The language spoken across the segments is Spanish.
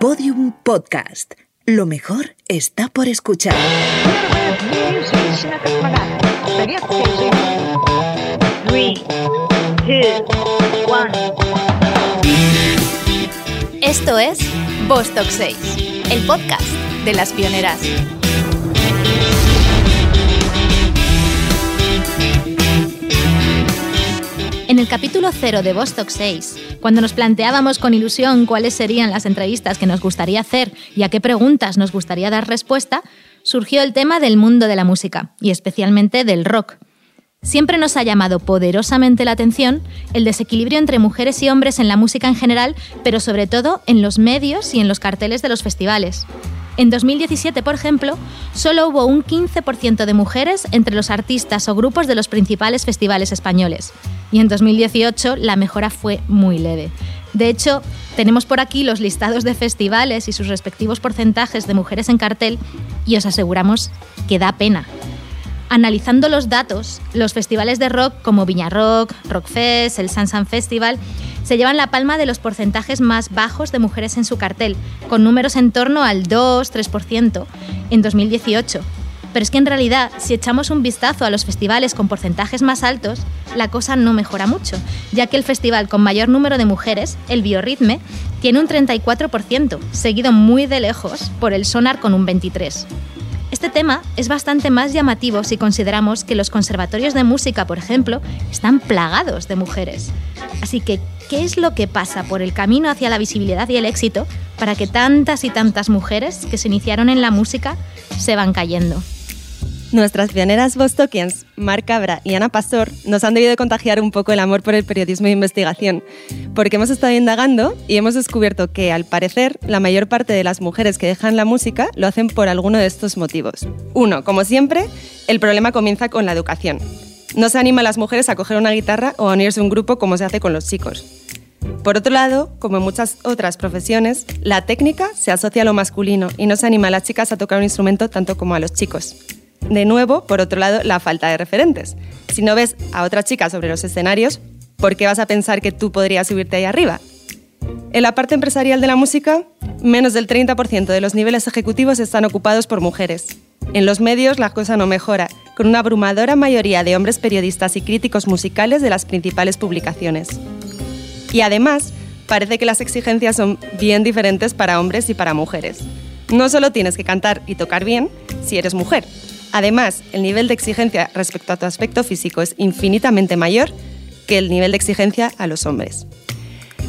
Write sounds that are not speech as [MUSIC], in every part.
Podium Podcast. Lo mejor está por escuchar. Esto es Vostok 6, el podcast de las pioneras. El capítulo 0 de Vostok 6, cuando nos planteábamos con ilusión cuáles serían las entrevistas que nos gustaría hacer y a qué preguntas nos gustaría dar respuesta, surgió el tema del mundo de la música, y especialmente del rock. Siempre nos ha llamado poderosamente la atención el desequilibrio entre mujeres y hombres en la música en general, pero sobre todo en los medios y en los carteles de los festivales. En 2017, por ejemplo, solo hubo un 15% de mujeres entre los artistas o grupos de los principales festivales españoles. Y en 2018 la mejora fue muy leve. De hecho, tenemos por aquí los listados de festivales y sus respectivos porcentajes de mujeres en cartel y os aseguramos que da pena. Analizando los datos, los festivales de rock como Viña Rock, Rockfest, el Sansan Festival se llevan la palma de los porcentajes más bajos de mujeres en su cartel, con números en torno al 2-3% en 2018. Pero es que en realidad, si echamos un vistazo a los festivales con porcentajes más altos, la cosa no mejora mucho, ya que el festival con mayor número de mujeres, el Biorritme, tiene un 34%, seguido muy de lejos por el Sonar con un 23%. Este tema es bastante más llamativo si consideramos que los conservatorios de música, por ejemplo, están plagados de mujeres. Así que, ¿qué es lo que pasa por el camino hacia la visibilidad y el éxito para que tantas y tantas mujeres que se iniciaron en la música se van cayendo? Nuestras pioneras bostokians, Mar Cabra y Ana Pastor, nos han debido contagiar un poco el amor por el periodismo de investigación, porque hemos estado indagando y hemos descubierto que, al parecer, la mayor parte de las mujeres que dejan la música lo hacen por alguno de estos motivos. Uno, como siempre, el problema comienza con la educación. No se anima a las mujeres a coger una guitarra o a unirse a un grupo como se hace con los chicos. Por otro lado, como en muchas otras profesiones, la técnica se asocia a lo masculino y no se anima a las chicas a tocar un instrumento tanto como a los chicos. De nuevo, por otro lado, la falta de referentes. Si no ves a otra chica sobre los escenarios, ¿por qué vas a pensar que tú podrías subirte ahí arriba? En la parte empresarial de la música, menos del 30% de los niveles ejecutivos están ocupados por mujeres. En los medios la cosa no mejora, con una abrumadora mayoría de hombres periodistas y críticos musicales de las principales publicaciones. Y además, parece que las exigencias son bien diferentes para hombres y para mujeres. No solo tienes que cantar y tocar bien si eres mujer, Además, el nivel de exigencia respecto a tu aspecto físico es infinitamente mayor que el nivel de exigencia a los hombres.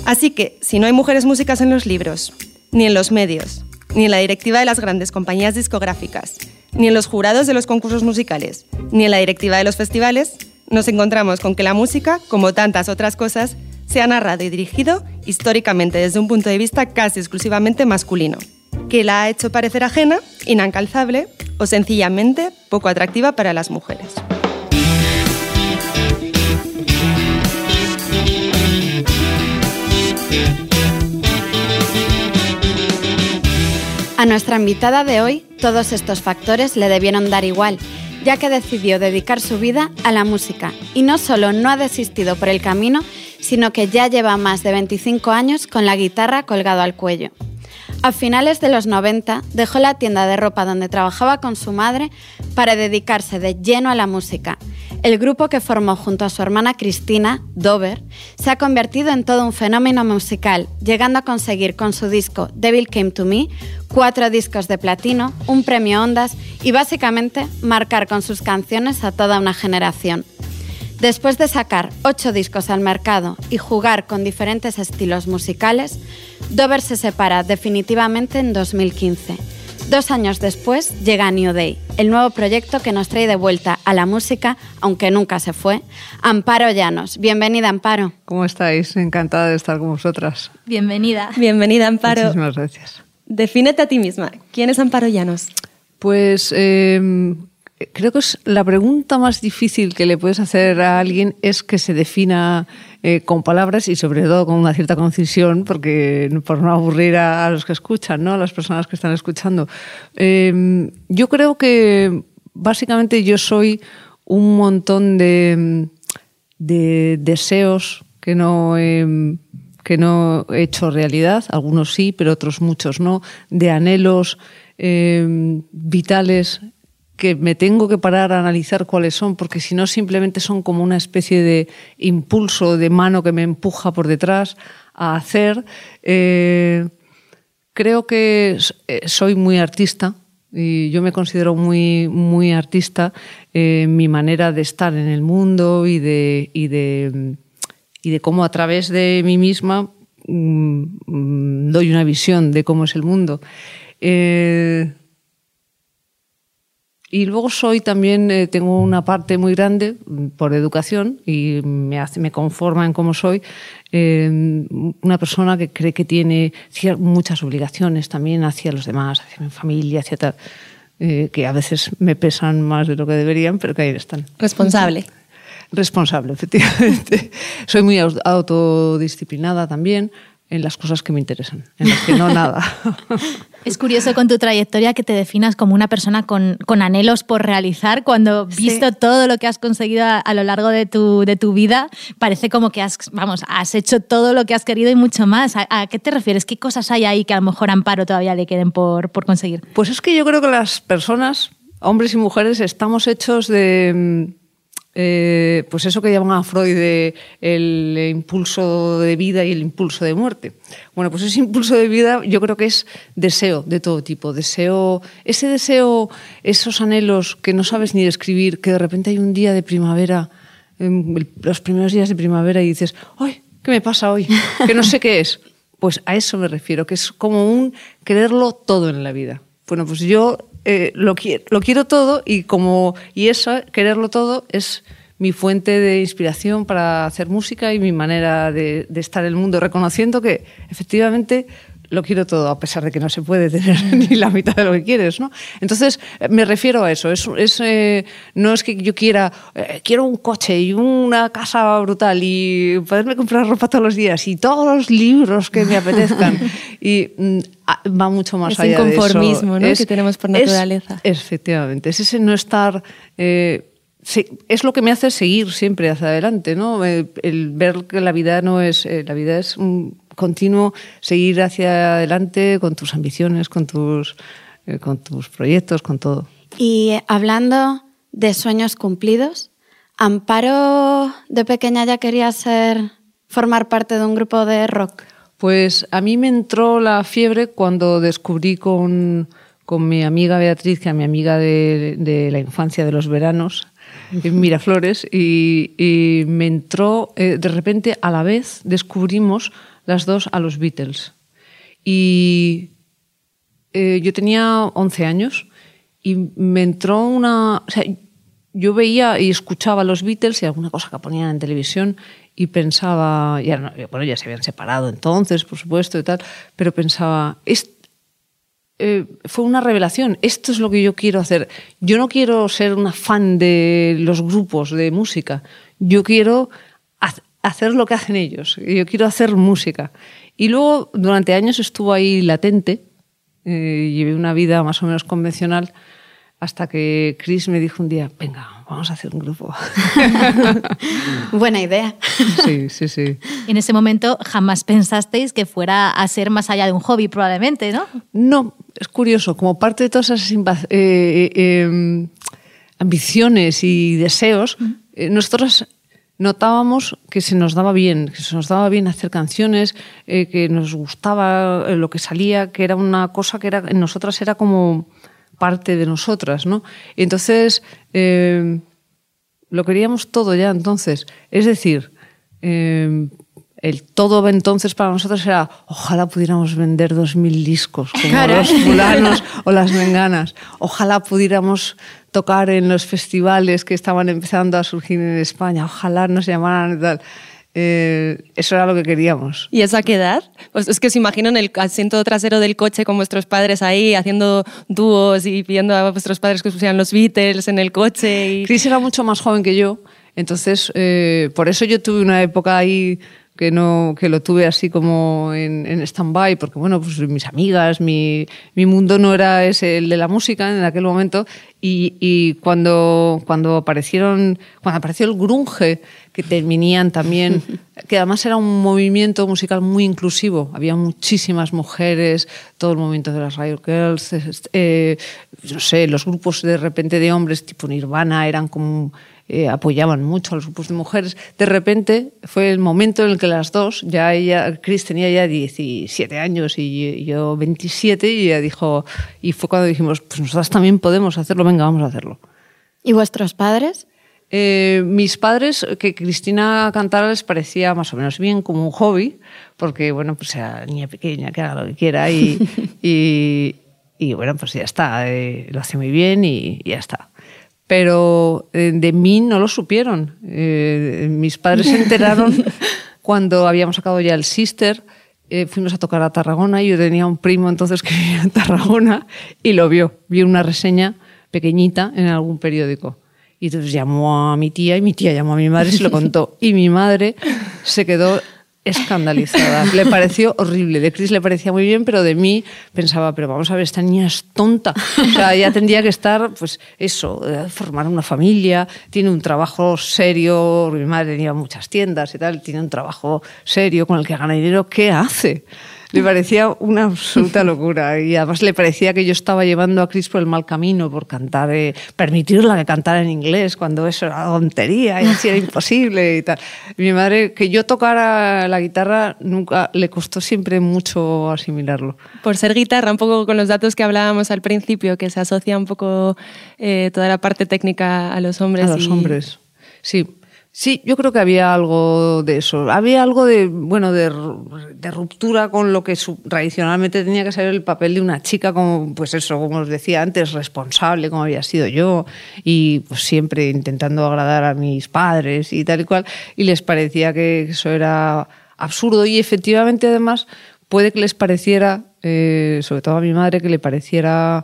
Así que, si no hay mujeres músicas en los libros, ni en los medios, ni en la directiva de las grandes compañías discográficas, ni en los jurados de los concursos musicales, ni en la directiva de los festivales, nos encontramos con que la música, como tantas otras cosas, se ha narrado y dirigido históricamente desde un punto de vista casi exclusivamente masculino, que la ha hecho parecer ajena, inalcanzable o sencillamente poco atractiva para las mujeres. A nuestra invitada de hoy, todos estos factores le debieron dar igual, ya que decidió dedicar su vida a la música y no solo no ha desistido por el camino, sino que ya lleva más de 25 años con la guitarra colgado al cuello. A finales de los 90 dejó la tienda de ropa donde trabajaba con su madre para dedicarse de lleno a la música. El grupo que formó junto a su hermana Cristina, Dover, se ha convertido en todo un fenómeno musical, llegando a conseguir con su disco Devil Came to Me cuatro discos de platino, un premio Ondas y básicamente marcar con sus canciones a toda una generación. Después de sacar ocho discos al mercado y jugar con diferentes estilos musicales, Dover se separa definitivamente en 2015. Dos años después llega New Day, el nuevo proyecto que nos trae de vuelta a la música, aunque nunca se fue, Amparo Llanos. Bienvenida, Amparo. ¿Cómo estáis? Encantada de estar con vosotras. Bienvenida. Bienvenida, Amparo. Muchísimas gracias. Defínete a ti misma. ¿Quién es Amparo Llanos? Pues eh, creo que es la pregunta más difícil que le puedes hacer a alguien es que se defina eh, con palabras y sobre todo con una cierta concisión, porque por no aburrir a, los que escuchan, ¿no? a las personas que están escuchando. Em, yo creo que básicamente yo soy un montón de, de deseos que no, he, que no he hecho realidad, algunos sí, pero otros muchos no, de anhelos eh, vitales que me tengo que parar a analizar cuáles son, porque si no simplemente son como una especie de impulso de mano que me empuja por detrás a hacer. Eh, creo que eh, soy muy artista y yo me considero muy, muy artista en mi manera de estar en el mundo y de, y de, y de cómo a través de mí misma mm, mm, doy una visión de cómo es el mundo. Eh, y luego soy también, eh, tengo una parte muy grande mm, por educación y me, hace, me conforma en cómo soy, eh, una persona que cree que tiene muchas obligaciones también hacia los demás, hacia mi familia, hacia tal, eh, que a veces me pesan más de lo que deberían, pero que ahí están. Responsable. Responsable, [LAUGHS] efectivamente. Soy muy autodisciplinada también en las cosas que me interesan, en las que no nada. [LAUGHS] Es curioso con tu trayectoria que te definas como una persona con, con anhelos por realizar, cuando visto Sí. todo lo que has conseguido a, a lo largo de tu, de tu vida, parece como que has, vamos, has hecho todo lo que has querido y mucho más. ¿A, a qué te refieres? ¿Qué cosas hay ahí que a lo mejor a Amparo todavía le queden por, por conseguir? Pues es que yo creo que las personas, hombres y mujeres, estamos hechos de. Eh, pues eso que llaman a Freud el impulso de vida y el impulso de muerte. Bueno, pues ese impulso de vida yo creo que es deseo de todo tipo, deseo, ese deseo, esos anhelos que no sabes ni describir, que de repente hay un día de primavera, em, los primeros días de primavera y dices, ¡ay! ¿Qué me pasa hoy? Que no sé qué es. Pues a eso me refiero, que es como un quererlo todo en la vida. Bueno, pues yo eh, lo, qui- lo quiero todo y como y eso, quererlo todo, es mi fuente de inspiración para hacer música y mi manera de, de estar en el mundo, reconociendo que efectivamente lo quiero todo, a pesar de que no se puede [LAUGHS] tener ni la mitad de lo que quieres, ¿no? Entonces, eh, me refiero a eso. Es, es, eh, no es que yo quiera, eh, quiero un coche y una casa brutal y poderme comprar ropa todos los días y todos los libros que me apetezcan. [LAUGHS] y mm, ah, va mucho más allá de eso. inconformismo, ¿no? que tenemos por es- naturaleza. efectivamente, es ese no estar... eh, es lo que me hace seguir siempre hacia adelante, ¿no? El, ver que la vida no es, eh, la vida es un continuo seguir hacia adelante con tus ambiciones, con tus, eh, con tus proyectos, con todo. Y hablando de sueños cumplidos, Amparo de pequeña ya quería ser formar parte de un grupo de rock. Pues a mí me entró la fiebre cuando descubrí con, con mi amiga Beatriz, que es mi amiga de, de la infancia, de los veranos, en Miraflores, y, y me entró, eh, de repente, a la vez, descubrimos las dos a los Beatles. Y eh, yo tenía 11 años y me entró una... O sea, yo veía y escuchaba los Beatles y alguna cosa que ponían en televisión y pensaba, bueno, ya se habían separado entonces, por supuesto, y tal, pero pensaba, es, eh, fue una revelación, esto es lo que yo quiero hacer. Yo no quiero ser una fan de los grupos de música, yo quiero hacer lo que hacen ellos, yo quiero hacer música. Y luego, durante años estuvo ahí latente, eh, llevé una vida más o menos convencional, hasta que Chris me dijo un día, venga, vamos a hacer un grupo. [LAUGHS] Buena idea. sí, sí, sí. En ese momento jamás pensasteis que fuera a ser más allá de un hobby, probablemente, ¿no? No, es curioso, como parte de todas esas eh, eh, eh, ambiciones y deseos, eh, nosotros notábamos que se nos daba bien, que se nos daba bien hacer canciones, eh, que nos gustaba eh, lo que salía, que era una cosa que era, en nosotras era como parte de nosotras, ¿no? Y entonces eh, lo queríamos todo ya entonces. Es decir, el todo entonces para nosotros era ojalá pudiéramos vender dos mil discos como Caray. los fulanos o las menganas. Ojalá pudiéramos tocar en los festivales que estaban empezando a surgir en España. Ojalá nos llamaran y tal. Eh, eso era lo que queríamos. ¿Y eso a qué edad? Pues es que os imagino en el asiento trasero del coche con vuestros padres ahí haciendo dúos y pidiendo a vuestros padres que os pusieran los Beatles en el coche. Y... Chris era mucho más joven que yo, entonces eh, por eso yo tuve una época ahí que no que lo tuve así como en, en stand-by, porque bueno, pues mis amigas, mi, mi mundo no era ese, el de la música en aquel momento, y, y cuando, cuando aparecieron, cuando apareció el grunge, que te venían también, [LAUGHS] que además era un movimiento musical muy inclusivo. Había muchísimas mujeres, todo el movimiento de las Riot Girls, eh, no sé, los grupos de repente de hombres tipo Nirvana eran como eh, apoyaban mucho a los grupos de mujeres. De repente fue el momento en el que las dos, ya ella, Chris tenía ya 17 años y yo 27, y ella dijo, y fue cuando dijimos, pues nosotras también podemos hacerlo, venga, vamos a hacerlo. ¿Y vuestros padres? Eh, mis padres, que Cristina cantara les parecía más o menos bien como un hobby, porque, bueno, pues era niña pequeña, que haga lo que quiera y, [LAUGHS] y, bueno, pues ya está, eh, lo hace muy bien y ya está pero eh, de mí no lo supieron. Eh, mis padres se enteraron [LAUGHS] cuando habíamos sacado ya el Sister. Eh, fuimos a tocar a Tarragona y yo tenía un primo entonces que [LAUGHS] vivía en Tarragona y lo vio. Vio una reseña pequeñita en algún periódico. Y entonces llamó a mi tía y mi tía llamó a mi madre y se lo contó. Y mi madre se quedó escandalizada. [LAUGHS] Le pareció horrible. De Chris le parecía muy bien, pero de mí pensaba, pero vamos a ver, esta niña es tonta. O sea, ya tendría que estar, pues eso, eh, formar una familia, tiene un trabajo serio, mi madre tenía muchas tiendas y tal, tiene un trabajo serio con el que gana dinero, ¿qué hace? Le parecía una absoluta [LAUGHS] locura y además le parecía que yo estaba llevando a Chris por el mal camino por cantar, eh, permitirla que cantara en inglés cuando eso era tontería y así era imposible y tal. mi madre, que yo tocara la guitarra, nunca le costó siempre mucho asimilarlo. Por ser guitarra, un poco con los datos que hablábamos al principio, que se asocia un poco eh, toda la parte técnica a los hombres. A los hombres, sí. Sí, yo creo que había algo de eso. Había algo de, bueno, de, ruptura con lo que tradicionalmente tenía que ser el papel de una chica, como, pues eso, como os decía antes, responsable, como había sido yo, y pues siempre intentando agradar a mis padres y tal y cual, y les parecía que eso era absurdo y efectivamente además puede que les pareciera, eh, sobre todo a mi madre, que le pareciera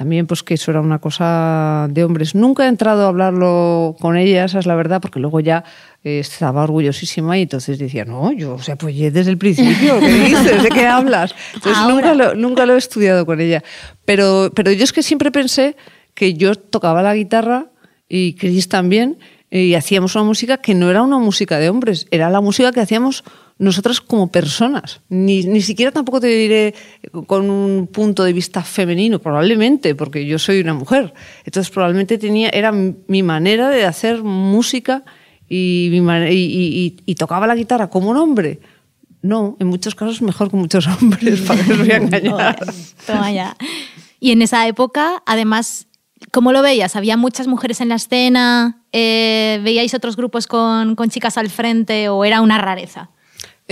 también pues que eso era una cosa de hombres. Nunca he entrado a hablarlo con ella, esa es la verdad, porque luego ya eh, estaba orgullosísima y entonces decía, no, yo se apoyé desde el principio, ¿qué dices? ¿De qué hablas? Entonces nunca lo, nunca lo he estudiado con ella. Pero, pero yo es que siempre pensé que yo tocaba la guitarra y Chris también, y hacíamos una música que no era una música de hombres, era la música que hacíamos nosotras como personas. Ni, ni, siquiera tampoco te diré con un punto de vista femenino, probablemente, porque yo soy una mujer. Entonces probablemente tenía, era mi manera de hacer música y, y, y, tocaba la guitarra como un hombre. No, en muchos casos mejor que muchos [LAUGHS] hombres, para que os voy a [LAUGHS] engañar. Toma ya. Y en esa época, además, ¿Cómo lo veías? ¿Había muchas mujeres en la escena? Eh, ¿Veíais otros grupos con, con, chicas al frente o era una rareza?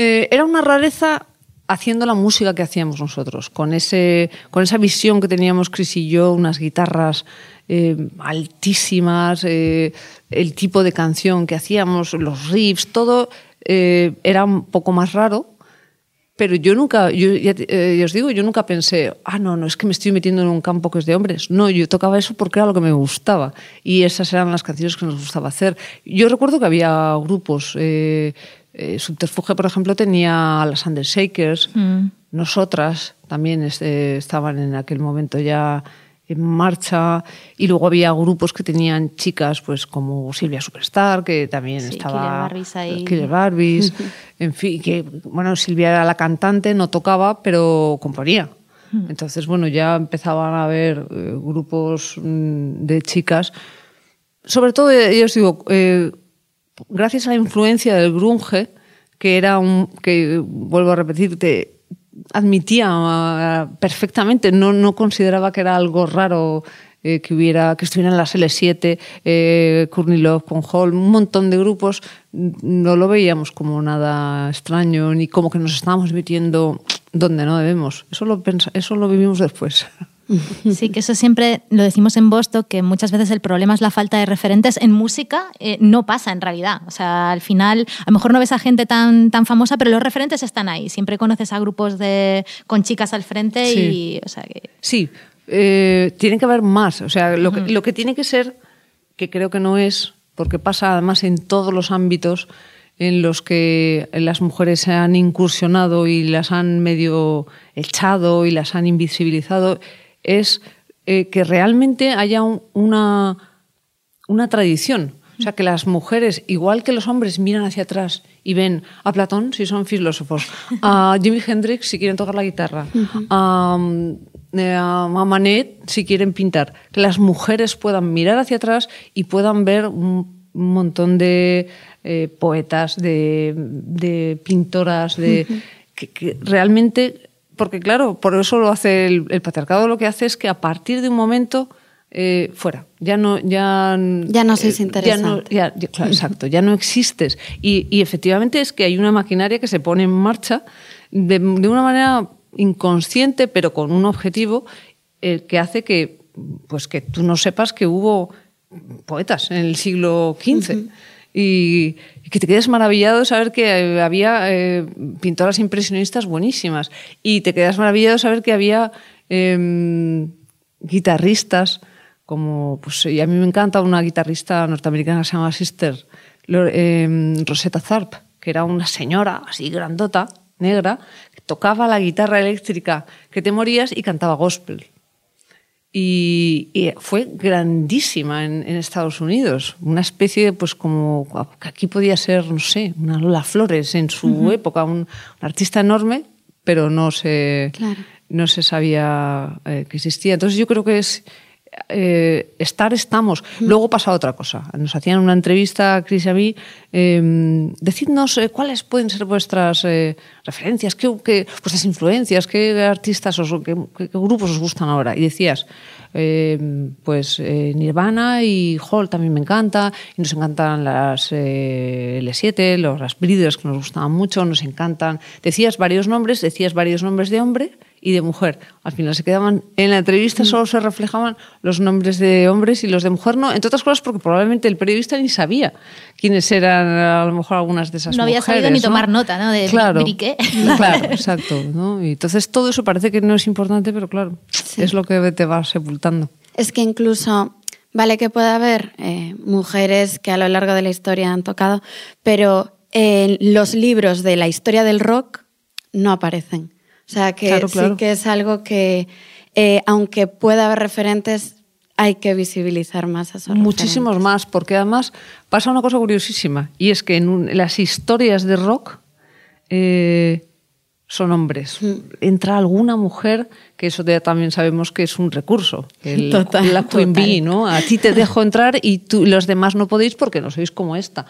Eh, era una rareza haciendo la música que hacíamos nosotros, con, ese, con esa visión que teníamos Chris y yo, unas guitarras eh, altísimas, eh, el tipo de canción que hacíamos, los riffs, todo era un poco más raro. Pero yo nunca, yo ya, os digo, yo nunca pensé, ah, no, no, es que me estoy metiendo en un campo que es de hombres. No, yo tocaba eso porque era lo que me gustaba. Y esas eran las canciones que nos gustaba hacer. Yo recuerdo que había grupos, eh, Subterfuge, por ejemplo, tenía a las Undershakers. Mm. Nosotras también este, estaban en aquel momento ya en marcha y luego había grupos que tenían chicas pues como Silvia Superstar que también estaba Killer Barbies ahí. Killer Barbies [LAUGHS] en fin que bueno Silvia era la cantante no tocaba pero componía mm. entonces bueno ya empezaban a haber eh, grupos mm, de chicas sobre todo yo os digo eh, gracias a la influencia del grunge, que era un, que vuelvo a repetirte, admitía uh, perfectamente, no, no consideraba que era algo raro eh, que hubiera que estuvieran las L7, eh, Kurnilov, Hall, un montón de grupos, no lo veíamos como nada extraño ni como que nos estábamos metiendo donde no debemos. Eso lo, eso lo vivimos después. [LAUGHS] [LAUGHS] Sí, que eso siempre lo decimos en Boston, que muchas veces el problema es la falta de referentes. En música eh, no pasa en realidad. O sea, al final, a lo mejor no ves a gente tan, tan famosa, pero los referentes están ahí. Siempre conoces a grupos de, con chicas al frente sí. y... O sea, que... Sí, eh, tiene que haber más. O sea, lo que, lo que tiene que ser, que creo que no es, porque pasa además en todos los ámbitos en los que las mujeres se han incursionado y las han medio echado y las han invisibilizado, es eh, que realmente haya una, una tradición. O sea, que las mujeres, igual que los hombres, miran hacia atrás y ven a Platón si son filósofos, a Jimi Hendrix si quieren tocar la guitarra, a, eh, a Manet si quieren pintar. Que las mujeres puedan mirar hacia atrás y puedan ver un un montón de eh, poetas, de, de, pintoras, de que, que, realmente, porque claro, por eso lo hace el, el, patriarcado, lo que hace es que a partir de un momento eh, fuera, ya no, ya, ya no sois eh, interesante. Ya no, ya, claro, exacto, ya no existes. Y, y, efectivamente es que hay una maquinaria que se pone en marcha de, de una manera inconsciente, pero con un objetivo eh, que hace que, pues que tú no sepas que hubo poetas en el siglo XV. Uh -huh. Y, que te quedas maravillado de saber que había eh, pintoras impresionistas buenísimas. Y te quedas maravillado de saber que había eh, guitarristas como, pues, y a mí me encanta una guitarrista norteamericana que se llama Sister eh, Rosetta Tharp, que era una señora así grandota, negra, que tocaba la guitarra eléctrica que te morías y cantaba gospel. Y, y, fue grandísima en, en, Estados Unidos, una especie de, pues como, que aquí podía ser, no sé, una Lola Flores en su uh -huh. época, un, un, artista enorme, pero no se, claro. no se sabía eh, que existía. Entonces yo creo que es eh, estar, estamos. Luego pasa otra cosa. Nos hacían una entrevista, Cris y a mí, eh, decidnos eh, cuáles pueden ser vuestras eh, referencias, qué, vuestras influencias, qué artistas o qué, qué, grupos os gustan ahora. Y decías, eh, pues Nirvana y Hall también me encanta, y nos encantan las L7, los, las Breeders que nos gustaban mucho, nos encantan. Decías varios nombres, decías varios nombres de hombre y de mujer. Al final se quedaban en la entrevista solo se reflejaban los nombres de hombres y los de mujer no, entre otras cosas porque probablemente el periodista ni sabía quiénes eran a lo mejor algunas de esas no mujeres. No había sabido ni tomar nota, ¿no? De claro, briqué. Claro, exacto. ¿no? Y entonces todo eso parece que no es importante, pero claro, sí. es lo que te va sepultando. Es que incluso vale que pueda haber eh, mujeres que a lo largo de la historia han tocado, pero en los libros de la historia del rock no aparecen. O sea, que claro, claro. sí que es algo que, eh, aunque pueda haber referentes, hay que visibilizar más a esos Muchísimos referentes. más, porque además pasa una cosa curiosísima, y es que en, un, en las historias de rock eh, son hombres. Mm. Entra alguna mujer, que eso ya también sabemos que es un recurso. El, total, la Queen. Bee, ¿no? A ti te dejo entrar y tú, los demás no podéis porque no sois como esta,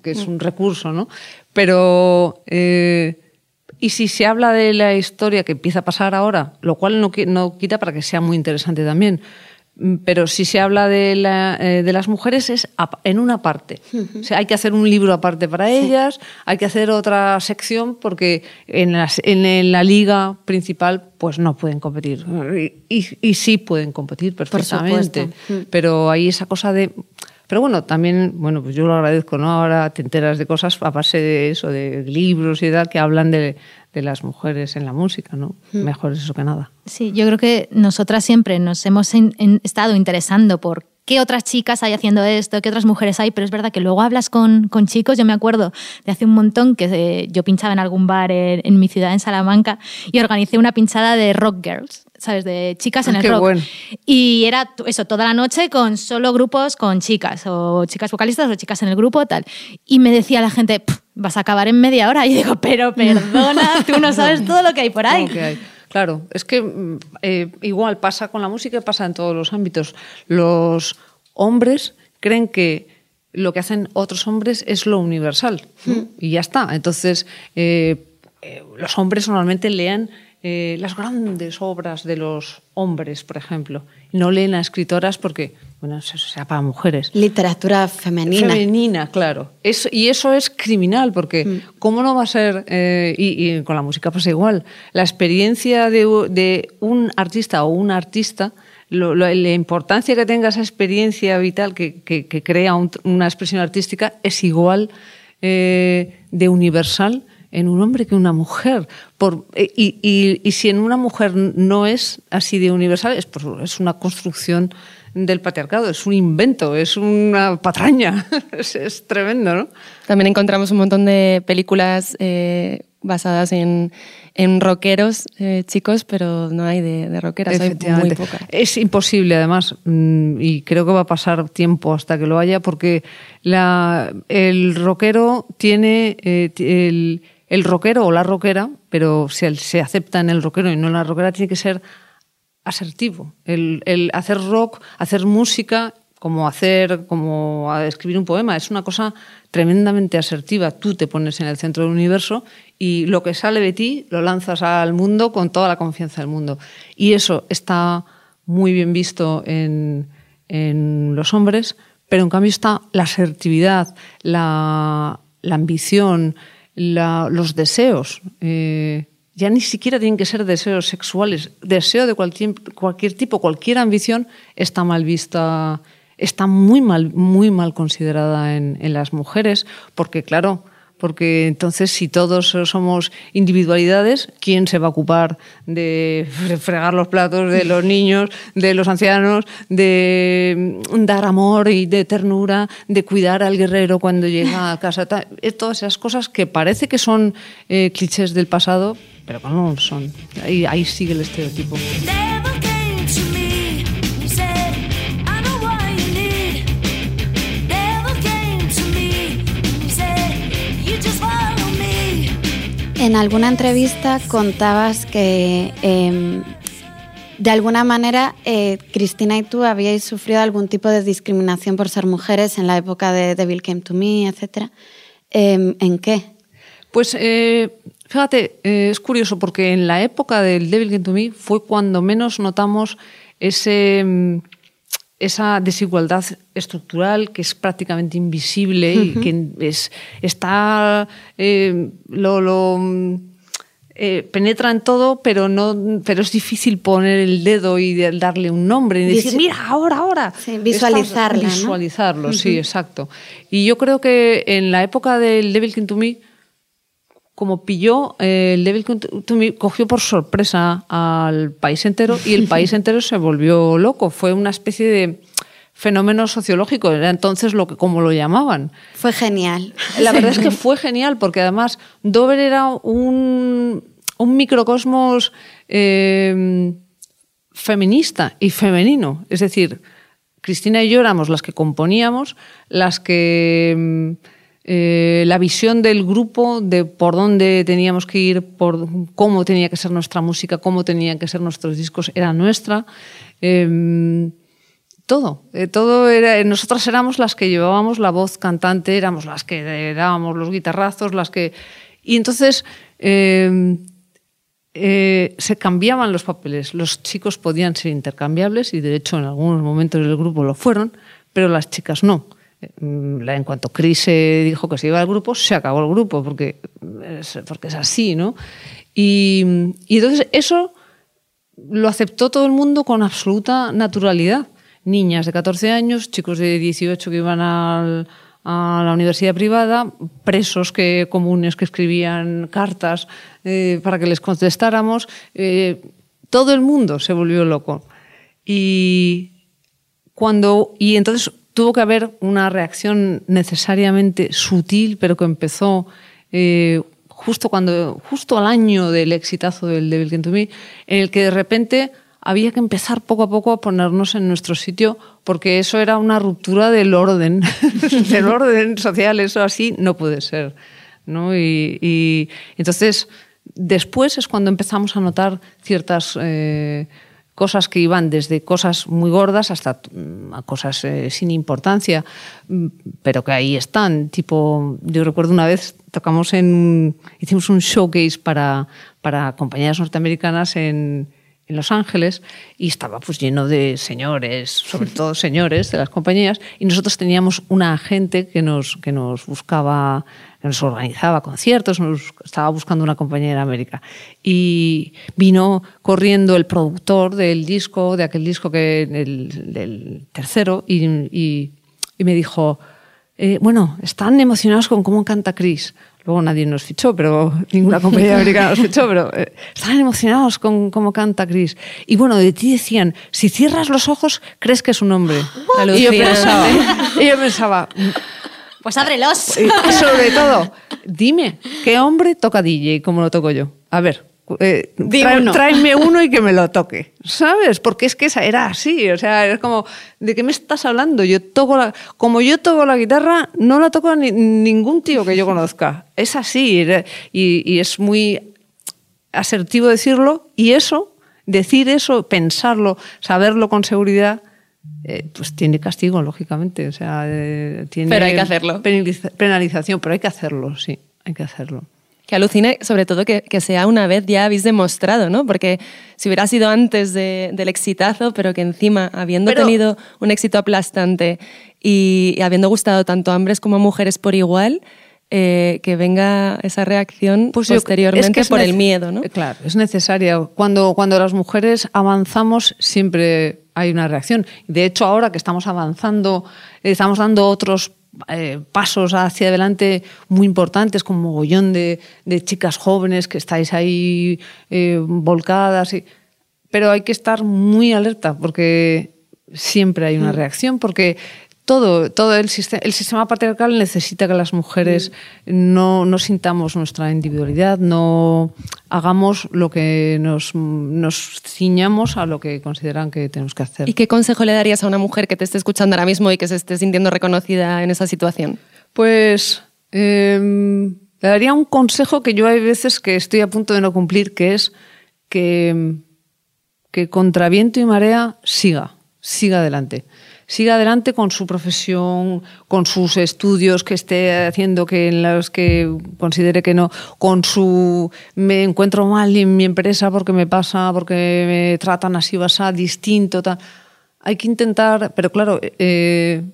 que es un recurso, ¿no? Pero... Eh, y si se habla de la historia que empieza a pasar ahora, lo cual no, no quita para que sea muy interesante también, pero si se habla de, la, eh, de las mujeres es en una parte. Uh -huh. o sea, hay que hacer un libro aparte para sí. ellas, hay que hacer otra sección porque en, las, en, en, la liga principal pues no pueden competir. Y, y, y sí pueden competir perfectamente. Por pero hay esa cosa de... Pero bueno, también, bueno, pues yo lo agradezco, ¿no? Ahora te enteras de cosas a base de eso, de libros y tal, que hablan de, de las mujeres en la música, ¿no? Mm. Mejor eso que nada. Sí, yo creo que nosotras siempre nos hemos en, en, estado interesando por qué otras chicas hay haciendo esto, qué otras mujeres hay, pero es verdad que luego hablas con, con chicos, yo me acuerdo de hace un montón que eh, yo pinchaba en algún bar en, en, mi ciudad, en Salamanca, y organicé una pinchada de rock girls. ¿sabes? De chicas ah, en el rock. Bueno. Y era eso, toda la noche con solo grupos con chicas, o chicas vocalistas o chicas en el grupo, tal. Y me decía la gente, vas a acabar en media hora. Y digo, pero [LAUGHS] perdona, tú no sabes todo lo que hay por ahí. Hay. Claro, es que eh, igual pasa con la música y pasa en todos los ámbitos. Los hombres creen que lo que hacen otros hombres es lo universal ¿no? mm. y ya está. Entonces, eh, eh, los hombres normalmente lean eh, las grandes obras de los hombres, por ejemplo. No leen a escritoras porque, bueno, eso sea para mujeres. Literatura femenina. Femenina, claro. Es, y eso es criminal porque, mm. ¿cómo no va a ser? Eh, y, y, con la música pasa igual. La experiencia de, de un artista o una artista. Lo, lo, la importancia que tenga esa experiencia vital que, que, que crea un, una expresión artística es igual eh, de universal en un hombre que una mujer. Por, y, y, y, si en una mujer no es así de universal, es, por, es una construcción del patriarcado, es un invento, es una patraña, [LAUGHS] es, tremendo, ¿no? También encontramos un montón de películas eh, basadas en, en rockeros eh, chicos, pero no hay de, de rockeras, hay muy pocas. Es imposible, además, mm, y creo que va a pasar tiempo hasta que lo haya, porque la, el rockero tiene eh, el, el rockero o la rockera, pero si se acepta en el rockero y no en la rockera, tiene que ser asertivo. El, hacer rock, hacer música como hacer, como escribir un poema. Es una cosa tremendamente asertiva. Tú te pones en el centro del universo y lo que sale de ti lo lanzas al mundo con toda la confianza del mundo. Y eso está muy bien visto en, los hombres, pero en cambio está la asertividad, la, ambición, los deseos. Eh, ya ni siquiera tienen que ser deseos sexuales. Deseo de cualquier, cualquier tipo, cualquier ambición está mal vista está muy mal, muy mal considerada en, las mujeres, porque claro, porque entonces si todos somos individualidades, ¿quién se va a ocupar de [LAUGHS] fregar los platos de los niños, de los ancianos, de dar amor y de ternura, de cuidar al guerrero cuando llega a casa? Eh, todas esas cosas que parece que son eh, clichés del pasado, pero no son. Ahí, ahí sigue el estereotipo. En alguna entrevista contabas que em, de alguna manera eh, Cristina y tú habíais sufrido algún tipo de discriminación por ser mujeres en la época de Devil Came to Me, etc. Em, ¿En qué? Pues eh, fíjate, eh, es curioso porque en la época del Devil Came to Me fue cuando menos notamos ese em, esa desigualdad estructural que es prácticamente invisible y que es, está eh, lo, eh, penetra en todo, pero no, pero es difícil poner el dedo y darle un nombre y decir, mira, ahora, ahora. visualizarlo. Visualizarlo, sí, exacto. Y yo creo que en la época del Devil King to Me, como pilló, eh, el Devil cogió por sorpresa al país entero y el país [LAUGHS] entero se volvió loco. Fue una especie de fenómeno sociológico, era entonces lo que como lo llamaban. Fue genial. La verdad es que [LAUGHS] fue genial porque además Dover era un, un microcosmos eh, feminista y femenino. Es decir, Cristina y yo éramos las que componíamos, las que eh, la visión del grupo de por dónde teníamos que ir, por cómo tenía que ser nuestra música, cómo tenían que ser nuestros discos, era nuestra. Em, todo, eh, todo era, nosotras éramos las que llevábamos la voz cantante, éramos las que dábamos los guitarrazos, las que... Y entonces em, eh, se cambiaban los papeles. Los chicos podían ser intercambiables y de hecho en algunos momentos del grupo lo fueron, pero las chicas no. Mm, en cuanto Chris se dijo que se iba al grupo, se acabó el grupo, porque es, porque es así, ¿no? Y, entonces eso lo aceptó todo el mundo con absoluta naturalidad. Niñas de 14 años, chicos de 18 que iban a la universidad privada, presos que, comunes que escribían cartas eh, para que les contestáramos. Eh, todo el mundo se volvió loco. Y, cuando, y entonces tuvo que haber una reacción necesariamente sutil, pero que empezó eh, justo, cuando, justo al año del exitazo del Devil Can to Me, en el que de repente había que empezar poco a poco a ponernos en nuestro sitio, porque eso era una ruptura del orden, [LAUGHS] del orden social, eso así no puede ser. ¿no? Y, entonces, después es cuando empezamos a notar ciertas... Eh, cosas que iban desde cosas muy gordas hasta mm, a cosas eh, sin importancia, mm, pero que ahí están. Tipo, yo recuerdo una vez tocamos en, hicimos un showcase para, para compañías norteamericanas en, en Los Ángeles y estaba pues lleno de señores, sobre todo [LAUGHS] señores de las compañías, y nosotros teníamos una agente que nos, que nos buscaba, que nos organizaba conciertos, nos estaba buscando una compañía en América. Y vino corriendo el productor del disco, de aquel disco que, del, tercero, y, y, me dijo, eh, bueno, están emocionados con cómo canta Chris. Luego nadie nos fichó, pero ninguna compañía [LAUGHS] americana nos fichó, pero eh, estaban emocionados con cómo canta Chris. Y bueno, de ti decían, si cierras los ojos, crees que es un hombre. Y yo pensaba, [LAUGHS] y yo pensaba, Pues ábrelos. y [LAUGHS] sobre todo, dime, ¿qué hombre toca DJ como lo toco yo? A ver, eh, trae- uno. tráeme uno y que me lo toque, [LAUGHS] ¿sabes? Porque es que esa era así, o sea, es como, ¿de qué me estás hablando? Yo toco la, como yo toco la guitarra, no la toco ni- ningún tío que yo conozca. [LAUGHS] Es así, y, y es muy asertivo decirlo, y eso, decir eso, pensarlo, saberlo con seguridad, eh, pues tiene castigo, lógicamente. O sea, eh, tiene Pero hay que hacerlo. penaliza- penalización, pero hay que hacerlo, sí, hay que hacerlo. Que alucine, sobre todo, que, que sea una vez ya habéis demostrado, ¿no? Porque si hubiera sido antes de- del exitazo, pero que encima, habiendo Pero- tenido un éxito aplastante y, y habiendo gustado tanto a hombres como a mujeres por igual, eh, que venga esa reacción Pues yo- posteriormente es que es por el miedo, ¿no? Claro, es necesaria. Cuando, cuando las mujeres avanzamos, siempre hay una reacción. De hecho, ahora que estamos avanzando, estamos dando otros eh, pasos hacia adelante muy importantes, con mogollón de, de chicas jóvenes que estáis ahí eh, volcadas. y- pero hay que estar muy alerta porque siempre hay una reacción, porque todo, todo el, sistema, el sistema patriarcal necesita que las mujeres no, no sintamos nuestra individualidad, no hagamos lo que nos, nos ciñamos a lo que consideran que tenemos que hacer. ¿Y qué consejo le darías a una mujer que te esté escuchando ahora mismo y que se esté sintiendo reconocida en esa situación? Pues eh, le daría un consejo que yo hay veces que estoy a punto de no cumplir, que es que, que contra viento y marea siga, siga adelante. Siga adelante con su profesión, con sus estudios que esté haciendo, que en los que considere que no, con su me encuentro mal en mi empresa porque me pasa, porque me tratan así así, distinto, tal. Hay que intentar, pero claro, eh,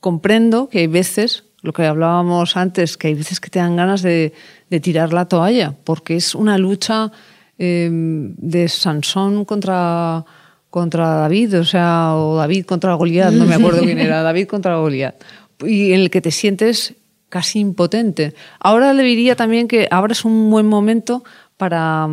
comprendo que hay veces, lo que hablábamos antes, que hay veces que te dan ganas de, de tirar la toalla, porque es una lucha eh, de Sansón contra, contra David, o sea, o David contra Goliat, no me acuerdo quién era, [LAUGHS] David contra Goliat, y en el que te sientes casi impotente. Ahora le diría también que ahora es un buen momento para,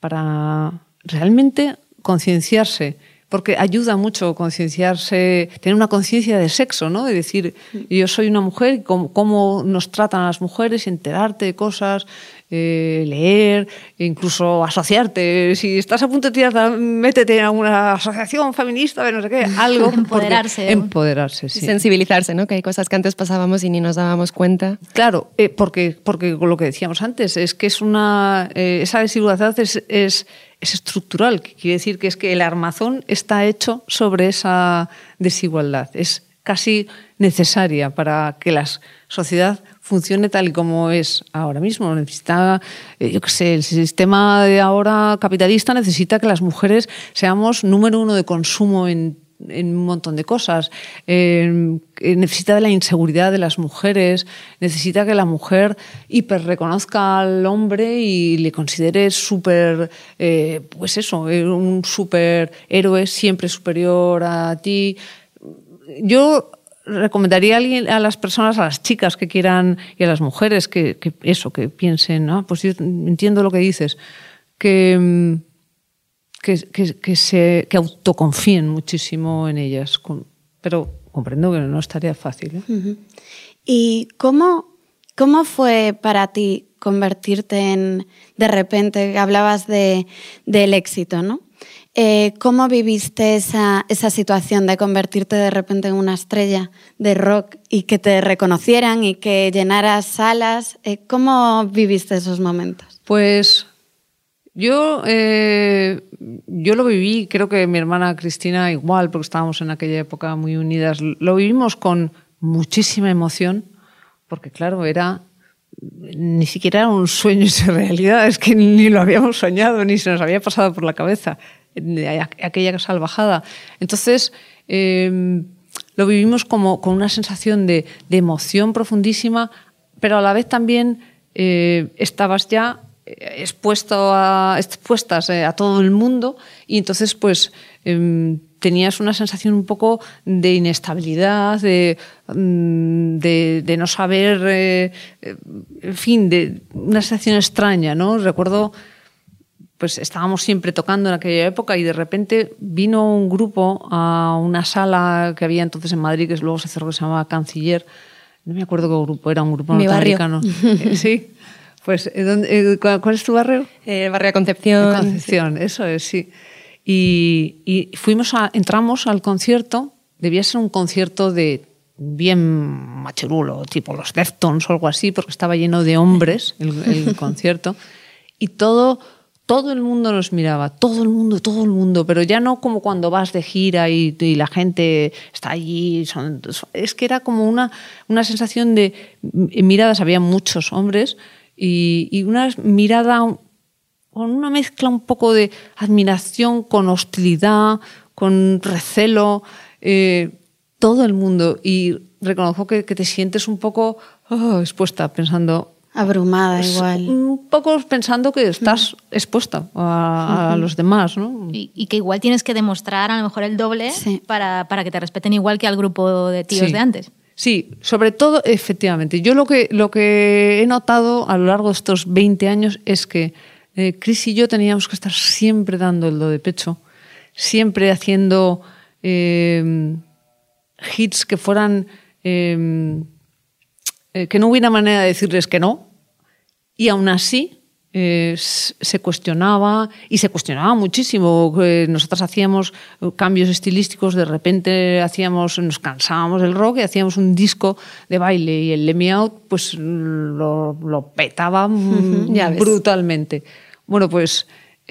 para realmente concienciarse porque ayuda mucho concienciarse, tener una conciencia de sexo, ¿no? De decir, yo soy una mujer, cómo, cómo nos tratan a las mujeres, enterarte de cosas, eh, leer, incluso asociarte. Si estás a punto de tirar, métete en alguna asociación feminista, de no sé qué, [LAUGHS] algo. Empoderarse. Empoderarse, sí. Sensibilizarse, ¿no? Que hay cosas que antes pasábamos y ni nos dábamos cuenta. Claro, eh, porque, porque lo que decíamos antes, es que es una, eh, esa desigualdad es, es, es estructural, que quiere decir que es que el armazón está hecho sobre esa desigualdad. Es casi necesaria para que la sociedad funcione tal y como es ahora mismo. Necesita, eh, yo qué sé, el sistema de ahora capitalista necesita que las mujeres seamos número uno de consumo en en un montón de cosas. Eh, necesita de la inseguridad de las mujeres, necesita que la mujer hiper reconozca al hombre y le considere súper, eh, pues eso, eh, un súper héroe siempre superior a ti. Yo recomendaría a, alguien, a las personas, a las chicas que quieran y a las mujeres que, eso, que piensen, ah, pues yo entiendo lo que dices, que mm, que, que, se, que autoconfíen muchísimo en ellas. Pero comprendo que no es tarea fácil. ¿eh? ¿Y cómo, cómo fue para ti convertirte en, de repente, hablabas de, del éxito, ¿no? Eh, ¿Cómo viviste esa, esa situación de convertirte de repente en una estrella de rock y que te reconocieran y que llenaras salas? Eh, ¿Cómo viviste esos momentos? Pues yo, eh, yo lo viví, creo que mi hermana Cristina igual, porque estábamos en aquella época muy unidas, lo vivimos con muchísima emoción, porque claro, era ni siquiera era un sueño [LAUGHS] hecho realidad, es que ni lo habíamos soñado, ni se nos había pasado por la cabeza aquella salvajada. Entonces, eh, lo vivimos como con una sensación de, emoción profundísima, pero a la vez también eh, estabas ya expuesto a, expuestas eh, a todo el mundo y entonces pues eh, tenías una sensación un poco de inestabilidad, de, mm, de, no saber, eh, en fin, de una sensación extraña, ¿no? Recuerdo pues estábamos siempre tocando en aquella época y de repente vino un grupo a una sala que había entonces en Madrid, que luego se cerró, que se llamaba Canciller. No me acuerdo qué grupo era, un grupo Mi barrio. norteamericano. Eh, sí. Pues, eh, ¿dónde- eh, ¿cuál, es tu barrio? El barrio Concepción. Concepción, eso es, sí. Y, y fuimos a, entramos al concierto, debía ser un concierto de bien machirulo, tipo los Deftones o algo así, porque estaba lleno de hombres el, el [LAUGHS] concierto. Y todo, todo el mundo nos miraba, todo el mundo, todo el mundo, pero ya no como cuando vas de gira y, la gente está allí. es que era como una, una sensación de m- miradas, había muchos hombres, y, una mirada con una mezcla un poco de admiración con hostilidad, con recelo, eh, todo el mundo. Y reconozco que, que te sientes un poco oh, expuesta, pensando, Abrumada igual. un poco pensando que estás expuesta a, a los demás, ¿no? Y, y que igual tienes que demostrar a lo mejor el doble Sí. para, para que te respeten igual que al grupo de tíos Sí. de antes. Sí, sobre todo, efectivamente. Yo lo que, lo que he notado a lo largo de estos 20 años es que eh, Chris y yo teníamos que estar siempre dando el do de pecho, siempre haciendo eh, hits que fueran. eh, eh, que no hubiera manera de decirles que no, y aún así eh, se cuestionaba y se cuestionaba muchísimo. Eh, Nosotras hacíamos cambios estilísticos, de repente hacíamos, nos cansábamos del rock y hacíamos un disco de baile y el Let Me Out pues lo, lo petaba [LAUGHS] brutalmente. Bueno, pues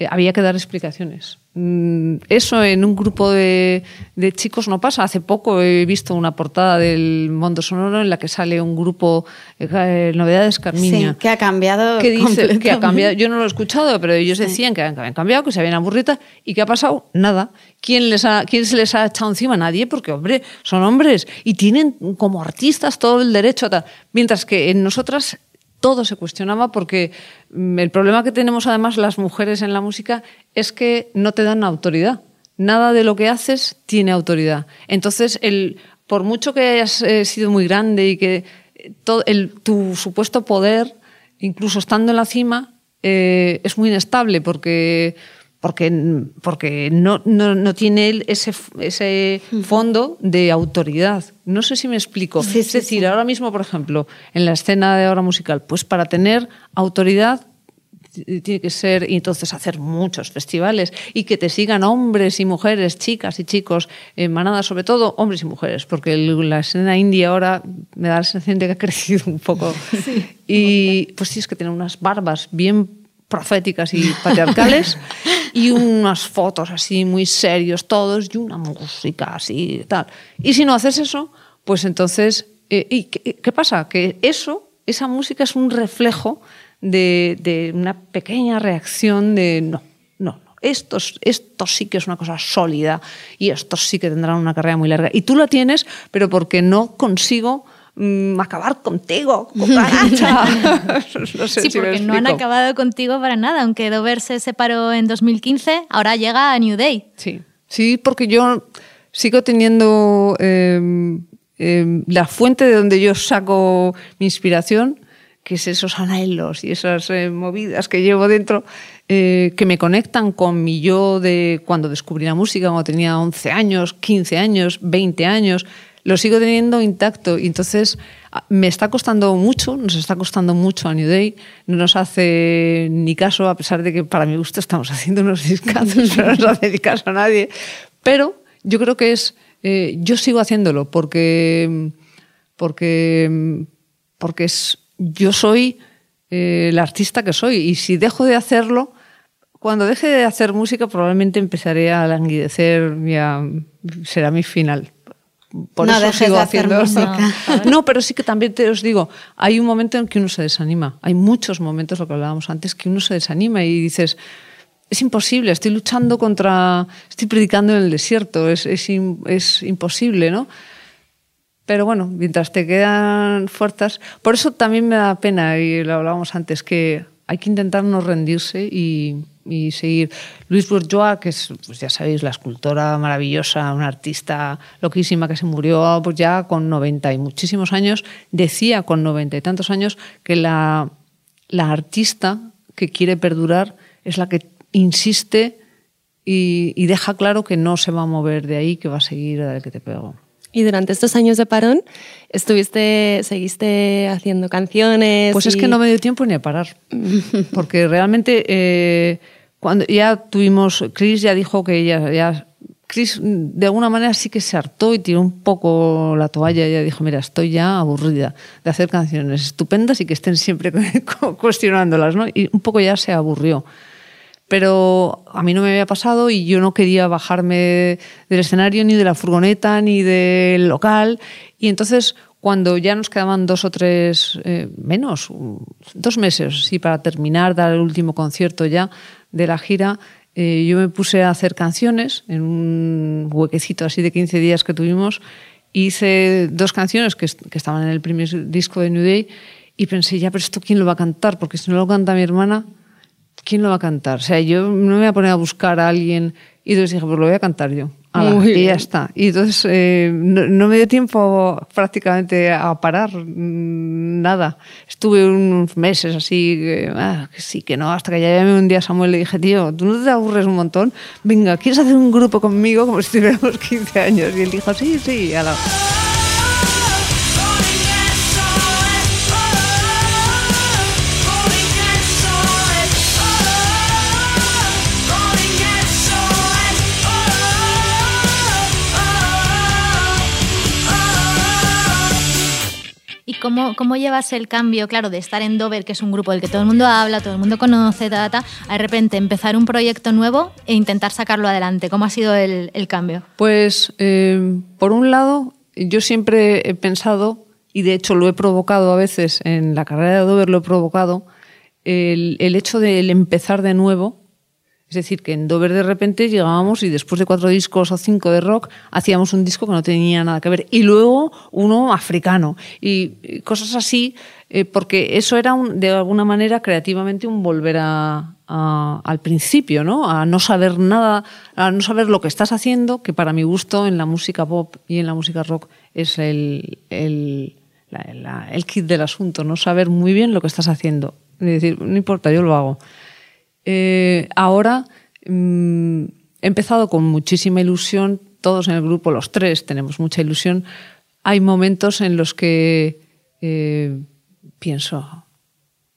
había que dar explicaciones. Mm, Eso en un grupo de, de chicos no pasa. Hace poco he visto una portada del Mundo Sonoro en la que sale un grupo, eh, Novedades Carmiña. Sí, que ha cambiado. que dice que ha cambiado. Yo no lo he escuchado, pero ellos decían que habían, que cambiado, que se habían aburrido. ¿Y qué ha pasado? Nada. ¿Quién, les ha, ¿Quién se les ha echado encima? Nadie, porque, hombre, son hombres y tienen como artistas todo el derecho a tal. Mientras que en nosotras todo se cuestionaba porque el problema que tenemos además las mujeres en la música es que no te dan autoridad. Nada de lo que haces tiene autoridad. Entonces, el, por mucho que hayas eh, sido muy grande y que eh, todo el, tu supuesto poder, incluso estando en la cima, eh, es muy inestable porque, porque, porque no, no, no tiene él ese, ese fondo de autoridad. No sé si me explico. Sí, es sí, decir, sí. ahora mismo, por ejemplo, en la escena de ahora musical, pues para tener autoridad tiene que ser y entonces hacer muchos festivales y que te sigan hombres y mujeres, chicas y chicos, en manada sobre todo hombres y mujeres, porque la escena india ahora me da la sensación de que ha crecido un poco. [LAUGHS] y pues sí, es que tienen unas barbas bien proféticas y patriarcales [LAUGHS] y unas fotos así muy serios todos y una música así tal. Y si no haces eso, pues entonces, eh, ¿y qué, pasa? Que eso, esa música es un reflejo de, una pequeña reacción de no, no, no. Esto, es- esto sí que es una cosa sólida y estos sí que tendrán una carrera muy larga. Y tú la tienes, pero porque no consigo mm, acabar contigo, [LAUGHS] cucaracha. [LAUGHS] no sé Sí, si porque no han acabado contigo para nada. Aunque Dover se separó en 2015, ahora llega a New Day. Sí, sí, porque yo sigo teniendo eh, eh, la fuente de donde yo saco mi inspiración, que es esos anhelos y esas eh, movidas que llevo dentro, eh, que me conectan con mi yo de cuando descubrí la música, cuando tenía 11 años, 15 años, 20 años. Lo sigo teniendo intacto y entonces ah, me está costando mucho, nos está costando mucho a New Day, no nos hace ni caso, a pesar de que para mi gusto estamos [LAUGHS] haciendo unos discazos, no nos hace ni caso a nadie. Pero yo creo que es, eh, yo sigo haciéndolo porque, porque, porque es, yo soy eh, el artista que soy y si dejo de hacerlo, cuando deje de hacer música probablemente empezaré a languidecer a- será mi final. Por No eso dejes sigo de hacer haciendo música. No, pero sí que también te os digo, hay un momento en que uno se desanima. Hay muchos momentos, lo que hablábamos antes, que uno se desanima y dices, es imposible, estoy luchando contra, estoy predicando en el desierto, es, es, es imposible, ¿no? Pero bueno, mientras te quedan fuerzas, por eso también me da pena, y lo hablábamos antes, que hay que intentar no rendirse y, y seguir. Luis Bourgeois, que es, pues ya sabéis, la escultora maravillosa, una artista loquísima que se murió pues ya con 90 y muchísimos años, decía con 90 y tantos años que la, la artista que quiere perdurar es la que insiste y, y, deja claro que no se va a mover de ahí, que va a seguir a que te pego. Y durante estos años de parón, estuviste, seguiste haciendo canciones. Pues y... es que no me dio tiempo ni a parar, [LAUGHS] porque realmente eh, cuando ya tuvimos, Chris ya dijo que ya, ya, Chris de alguna manera sí que se hartó y tiró un poco la toalla. Ella dijo, mira, estoy ya aburrida de hacer canciones estupendas y que estén siempre [LAUGHS] cuestionándolas, ¿no? Y un poco ya se aburrió pero a mí no me había pasado y yo no quería bajarme del escenario, ni de la furgoneta, ni del local. Y entonces, cuando ya nos quedaban dos o tres, eh, menos, dos meses, sí, para terminar, dar el último concierto ya de la gira, eh, yo me puse a hacer canciones en un huequecito así de 15 días que tuvimos. Hice dos canciones que, que estaban en el primer disco de New Day y pensé, ya, pero esto quién lo va a cantar, porque si no lo canta mi hermana, ¿quién lo va a cantar? O sea, yo no me voy a poner a buscar a alguien y entonces dije, pues lo voy a cantar yo. Ala, y ya está. Y entonces eh, no, no, me dio tiempo prácticamente a parar nada. Estuve unos meses así, que, ah, que sí, que no, hasta que ya llamé un día a Samuel y le dije, tío, tú no te aburres un montón. Venga, ¿quieres hacer un grupo conmigo como si tuviéramos [LAUGHS] 15 años? Y él dijo, sí, sí, ala. ¿Cómo, ¿Cómo llevas el cambio, claro, de estar en Dover, que es un grupo del que todo el mundo habla, todo el mundo conoce, ta, ta, a de repente empezar un proyecto nuevo e intentar sacarlo adelante? ¿Cómo ha sido el, el cambio? Pues, eh, por un lado, yo siempre he pensado, y de hecho lo he provocado a veces en la carrera de Dover, lo he provocado, el, el hecho de empezar de nuevo es decir, que en Dover de repente llegábamos y después de cuatro discos o cinco de rock hacíamos un disco que no tenía nada que ver. Y luego uno africano y cosas así, eh, porque eso era un, de alguna manera creativamente un volver a, al principio, ¿no? A no saber nada, a no saber lo que estás haciendo, que para mi gusto en la música pop y en la música rock es el, el, la, el kit del asunto, no saber muy bien lo que estás haciendo. Es decir, no importa, yo lo hago. Eh, ahora mmm, he empezado con muchísima ilusión, todos en el grupo, los tres, tenemos mucha ilusión. Hay momentos en los que eh, pienso,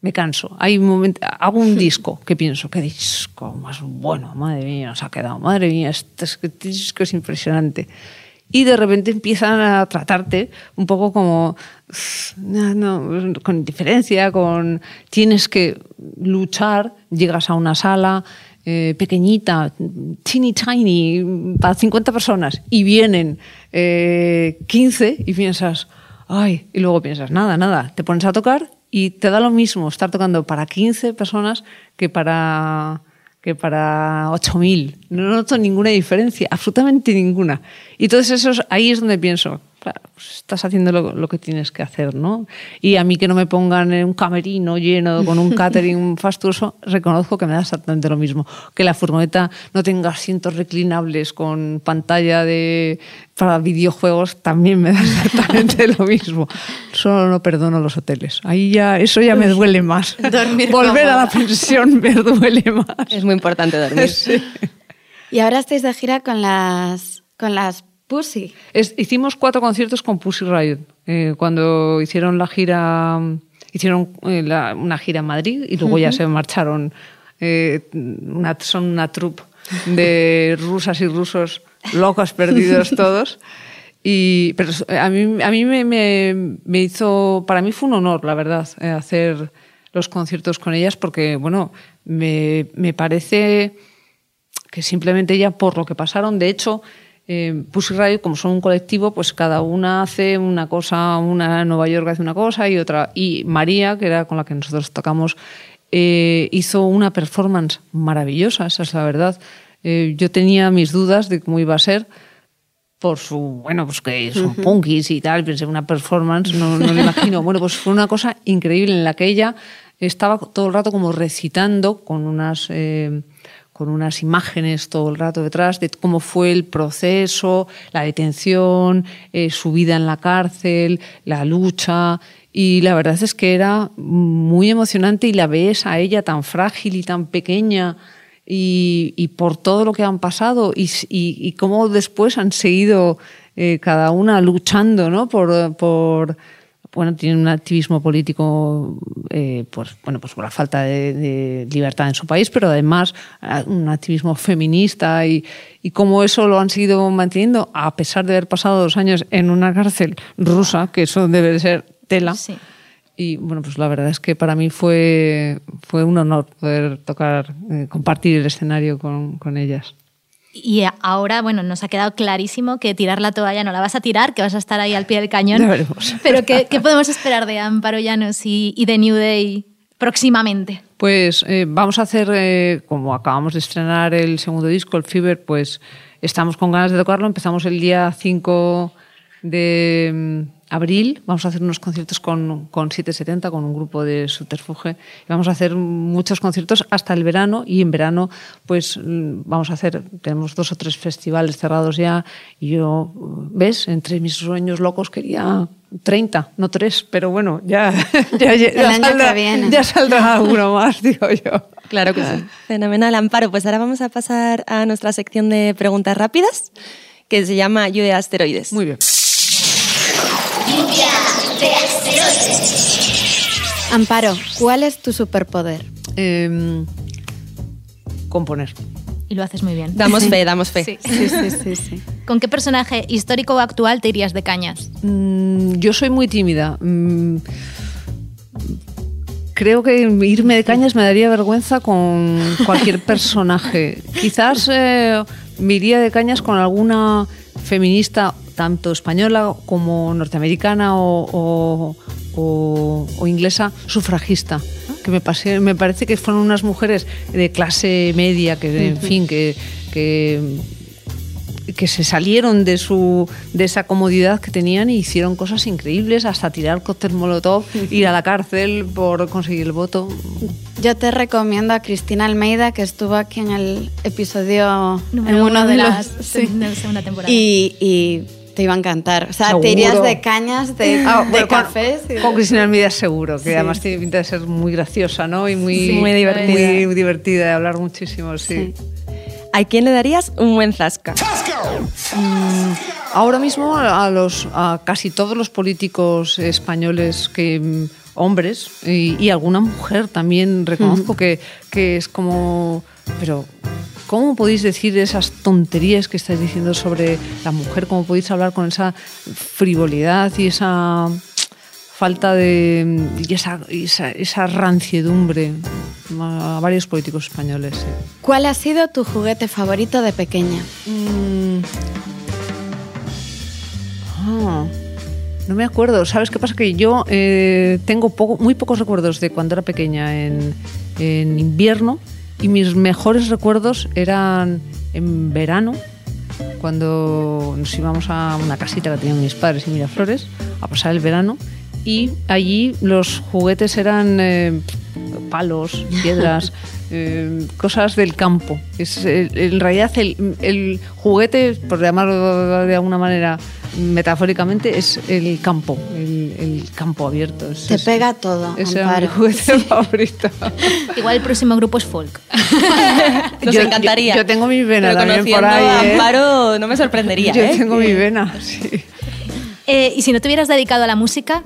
me canso. Hay un momento, hago un [LAUGHS] disco que pienso, qué disco más bueno, madre mía, nos ha quedado, madre mía, este, este disco es impresionante y de repente empiezan a tratarte un poco como no, no, con indiferencia, con tienes que luchar, llegas a una sala eh, pequeñita, teeny tiny, para 50 personas y vienen eh, 15 y piensas, ay, y luego piensas, nada, nada, te pones a tocar y te da lo mismo estar tocando para 15 personas que para que para 8.000. No noto ninguna diferencia, absolutamente ninguna. Y entonces eso es, ahí es donde pienso, claro, pues estás haciendo lo, lo, que tienes que hacer, ¿no? Y a mí que no me pongan en un camerino lleno con un [LAUGHS] catering fastuoso, reconozco que me da exactamente lo mismo. Que la furgoneta no tenga asientos reclinables con pantalla de para videojuegos, también me da [LAUGHS] exactamente lo mismo. Solo no perdono los hoteles. Ahí ya, eso ya me duele más. Dormir Volver a la pensión me duele más. Es muy importante dormir. [LAUGHS] Sí. Y ahora estáis de gira con las, con las Pussy. Es, hicimos cuatro conciertos con Pussy Riot. Eh, cuando hicieron la gira, hicieron eh, la, una gira en Madrid y luego uh -huh. ya se marcharon. Eh, una, son una troupe de [LAUGHS] rusas y rusos locos, perdidos [LAUGHS] todos. Y, pero a mí, a mí me, me, me, hizo, para mí fue un honor, la verdad, hacer los conciertos con ellas porque, bueno, me, me parece que simplemente ya por lo que pasaron, de hecho, eh, Pussy Riot, como son un colectivo, pues cada una hace una cosa, una en Nueva York hace una cosa y otra. Y María, que era con la que nosotros tocamos, eh, hizo una performance maravillosa, esa es la verdad. Eh, yo tenía mis dudas de cómo iba a ser por su, bueno, pues que son uh -huh. punkis y tal, pensé una performance, no, no me imagino. Bueno, pues fue una cosa increíble en la que ella estaba todo el rato como recitando con unas... Eh, con unas imágenes todo el rato detrás de cómo fue el proceso, la detención, eh, su vida en la cárcel, la lucha. Y la verdad es que era muy emocionante y la ves a ella tan frágil y tan pequeña y, por todo lo que han pasado y, cómo después han seguido eh, cada una luchando ¿no? por bueno, tiene un activismo político eh, pues, bueno, pues por la falta de, libertad en su país, pero además eh, un activismo feminista y, y cómo eso lo han seguido manteniendo a pesar de haber pasado dos años en una cárcel rusa, que eso debe de ser tela. Y bueno, pues la verdad es que para mí fue, fue un honor poder tocar, eh, compartir el escenario con, con ellas. Y ahora, bueno, nos ha quedado clarísimo que tirar la toalla no la vas a tirar, que vas a estar ahí al pie del cañón. Ya veremos. [LAUGHS] Pero ¿qué, qué podemos esperar de Amparo Llanos y, y, de New Day próximamente? Pues eh, vamos a hacer, eh, como acabamos de estrenar el segundo disco, el Fever, pues estamos con ganas de tocarlo. Empezamos el día 5 de mm, abril vamos a hacer unos conciertos con, con 770, con un grupo de subterfuge. Vamos a hacer muchos conciertos hasta el verano y en verano pues mm, vamos a hacer, tenemos dos o tres festivales cerrados ya y yo, ¿ves? Entre mis sueños locos quería 30, no tres, pero bueno, ya, [LAUGHS] ya, ya, saldrá, ya saldrá alguno más, [LAUGHS] digo yo. Claro que sí. Fenomenal, Amparo. Pues ahora vamos a pasar a nuestra sección de preguntas rápidas que se llama Lluvia de Asteroides. Muy bien. Amparo, ¿cuál es tu superpoder? Em, componer. Y lo haces muy bien. Damos fe, damos fe. Sí. Sí, sí, sí, ¿Con qué personaje histórico o actual te irías de cañas? Mm, yo soy muy tímida. Mm, creo que irme de cañas me daría vergüenza con cualquier [LAUGHS] personaje. Quizás eh, me iría de cañas con alguna feminista tanto española como norteamericana o, inglesa, sufragista que me, me parece que fueron unas mujeres de clase media que, en fin, que, que, se salieron de, su, de esa comodidad que tenían y hicieron cosas increíbles, hasta tirar cóctel molotov, ir a la cárcel por conseguir el voto. Yo te recomiendo a Cristina Almeida, que estuvo aquí en el episodio en uno de, las... segunda temporada. y te iba a encantar. O sea, te irías de cañas, de, ah, cafés. Con, Cristina Almeida seguro, que además tiene pinta de ser muy graciosa, ¿no? Y muy, muy divertida. Muy divertida, de hablar muchísimo, sí. ¿A quién le darías un buen zasca? Mm, ahora mismo a, los, a casi todos los políticos españoles que mm, hombres y, alguna mujer también reconozco que, que es como pero ¿Cómo podéis decir esas tonterías que estáis diciendo sobre la mujer? ¿Cómo podéis hablar con esa frivolidad y esa falta de. y esa, esa, ranciedumbre a varios políticos españoles? ¿Cuál ha sido tu juguete favorito de pequeña? Mm. Ah, no me acuerdo. ¿Sabes qué pasa? Que yo eh, tengo poco, muy pocos recuerdos de cuando era pequeña en, en invierno y mis mejores recuerdos eran en verano, cuando nos íbamos a una casita que tenían mis padres en Miraflores a pasar el verano y allí los juguetes eran eh, palos, [LAUGHS] piedras, eh, cosas del campo. Es, en realidad el, el, juguete, por llamarlo de alguna manera metafóricamente, es el campo, el, campo abierto. Te pega todo. Ese es mi juguete [LAUGHS] favorito. [LAUGHS] Igual el próximo grupo es folk. Nos encantaría. Yo, tengo mi vena también por ahí. A ¿eh? Amparo, no me sorprendería. Yo ¿eh? tengo mi vena, sí. y si no te hubieras dedicado a la música,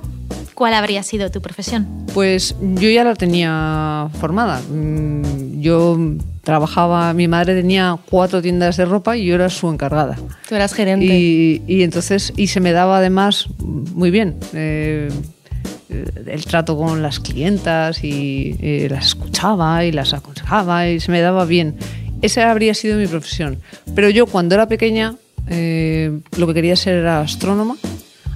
¿cuál habría sido tu profesión? Pues yo ya la tenía formada. Mm, yo trabajaba, mi madre tenía cuatro tiendas de ropa y yo era su encargada. Tú eras gerente. Y, entonces, y se me daba además muy bien. Eh, el trato con las clientas y eh, las escuchaba y las aconsejaba y se me daba bien. Esa habría sido mi profesión. Pero yo cuando era pequeña eh, lo que quería ser era astrónoma